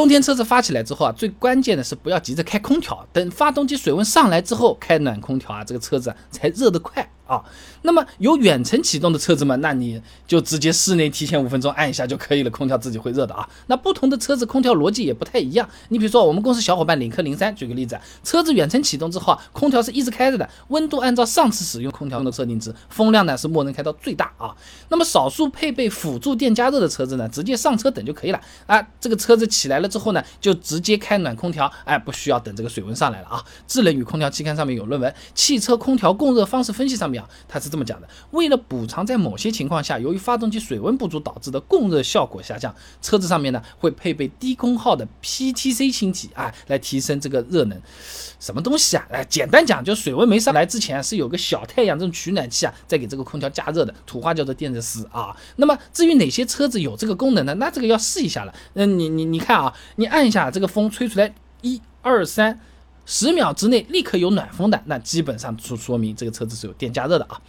冬天车子发起来之后啊，最关键的是不要急着开空调，等发动机水温上来之后开暖空调啊，这个车子才热得快。啊，那么有远程启动的车子嘛，那你就直接室内提前五分钟按一下就可以了，空调自己会热的啊。那不同的车子空调逻辑也不太一样。你比如说我们公司小伙伴领克零三，举个例子，车子远程启动之后啊，空调是一直开着的，温度按照上次使用空调的设定值，风量呢是默认开到最大啊。那么少数配备辅助电加热的车子呢，直接上车等就可以了啊。这个车子起来了之后呢，就直接开暖空调，哎，不需要等这个水温上来了啊。智能与空调期刊上面有论文《汽车空调供热方式分析》上面。他是这么讲的：为了补偿在某些情况下由于发动机水温不足导致的供热效果下降，车子上面呢会配备低功耗的 PTC 氢体啊，来提升这个热能。什么东西啊？哎，简单讲，就水温没上来之前是有个小太阳这种取暖器啊，在给这个空调加热的，土话叫做电热丝啊。那么至于哪些车子有这个功能呢？那这个要试一下了。嗯，你你你看啊，你按一下这个风吹出来，一二三。十秒之内立刻有暖风的，那基本上就说明这个车子是有电加热的啊。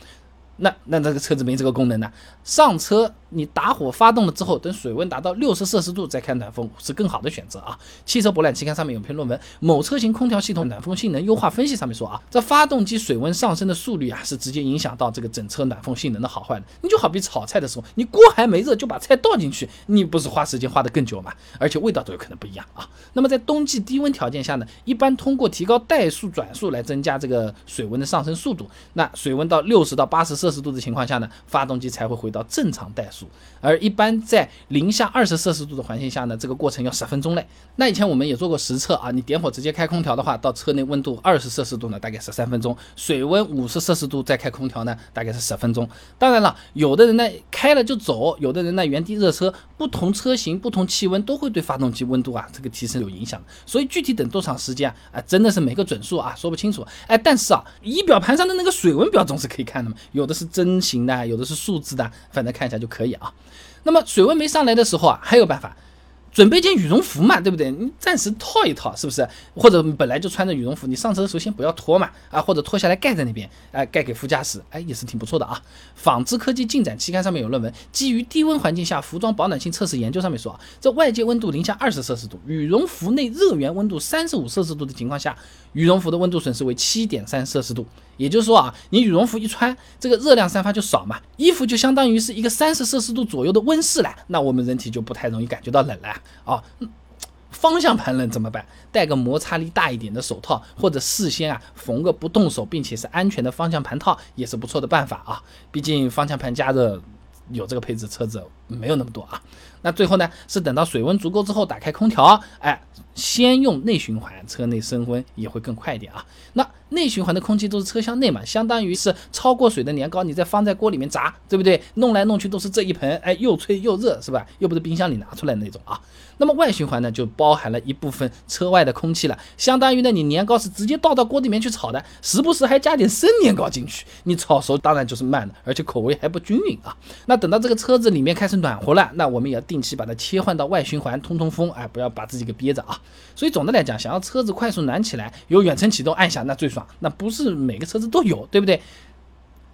那那这个车子没这个功能呢？上车。你打火发动了之后，等水温达到六十摄氏度再开暖风是更好的选择啊。汽车博览期刊上面有篇论文《某车型空调系统暖风性能优化分析》，上面说啊，这发动机水温上升的速率啊，是直接影响到这个整车暖风性能的好坏的。你就好比炒菜的时候，你锅还没热就把菜倒进去，你不是花时间花的更久吗？而且味道都有可能不一样啊。那么在冬季低温条件下呢，一般通过提高怠速转速来增加这个水温的上升速度。那水温到六十到八十摄氏度的情况下呢，发动机才会回到正常怠速。而一般在零下二十摄氏度的环境下呢，这个过程要十分钟嘞。那以前我们也做过实测啊，你点火直接开空调的话，到车内温度二十摄氏度呢，大概十三分钟；水温五十摄氏度再开空调呢，大概是十分钟。当然了，有的人呢开了就走，有的人呢原地热车，不同车型、不同气温都会对发动机温度啊这个提升有影响。所以具体等多长时间啊，真的是没个准数啊，说不清楚。哎，但是啊，仪表盘上的那个水温表总是可以看的嘛，有的是针型的，有的是数字的，反正看一下就可以啊。那么水温没上来的时候啊，还有办法。准备件羽绒服嘛，对不对？你暂时套一套，是不是？或者本来就穿着羽绒服，你上车的时候先不要脱嘛，啊，或者脱下来盖在那边，哎，盖给副驾驶，哎，也是挺不错的啊。纺织科技进展期刊上面有论文，基于低温环境下服装保暖性测试研究，上面说啊，这外界温度零下二十摄氏度，羽绒服内热源温度三十五摄氏度的情况下，羽绒服的温度损失为七点三摄氏度。也就是说啊，你羽绒服一穿，这个热量散发就少嘛，衣服就相当于是一个三十摄氏度左右的温室了，那我们人体就不太容易感觉到冷了啊。方向盘冷怎么办？戴个摩擦力大一点的手套，或者事先啊缝个不动手并且是安全的方向盘套，也是不错的办法啊。毕竟方向盘加热有这个配置车子没有那么多啊。那最后呢，是等到水温足够之后打开空调，哎，先用内循环，车内升温也会更快一点啊。那内循环的空气都是车厢内嘛，相当于是超过水的年糕，你再放在锅里面炸，对不对？弄来弄去都是这一盆，哎，又脆又热，是吧？又不是冰箱里拿出来那种啊。那么外循环呢，就包含了一部分车外的空气了，相当于呢，你年糕是直接倒到锅里面去炒的，时不时还加点生年糕进去，你炒熟当然就是慢的，而且口味还不均匀啊。那等到这个车子里面开始暖和了，那我们也要定期把它切换到外循环通通风，哎，不要把自己给憋着啊。所以总的来讲，想要车子快速暖起来，有远程启动按下那最爽。那不是每个车子都有，对不对？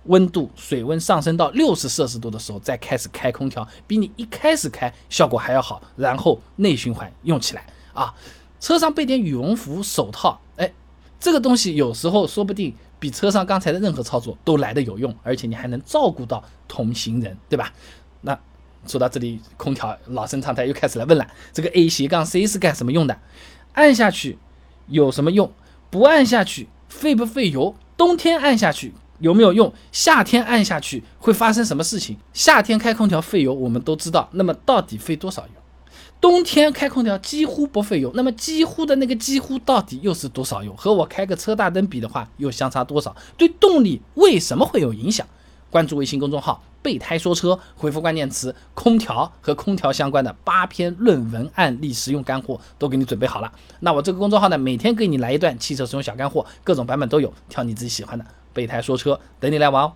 温度水温上升到六十摄氏度的时候，再开始开空调，比你一开始开效果还要好。然后内循环用起来啊，车上备点羽绒服、手套，哎，这个东西有时候说不定比车上刚才的任何操作都来的有用，而且你还能照顾到同行人，对吧？那说到这里，空调老生常谈又开始来问了：这个 A 斜杠 C 是干什么用的？按下去有什么用？不按下去？费不费油？冬天按下去有没有用？夏天按下去会发生什么事情？夏天开空调费油，我们都知道。那么到底费多少油？冬天开空调几乎不费油。那么几乎的那个几乎到底又是多少油？和我开个车大灯比的话，又相差多少？对动力为什么会有影响？关注微信公众号“备胎说车”，回复关键词“空调”和空调相关的八篇论文案例实用干货都给你准备好了。那我这个公众号呢，每天给你来一段汽车使用小干货，各种版本都有，挑你自己喜欢的。备胎说车，等你来玩哦。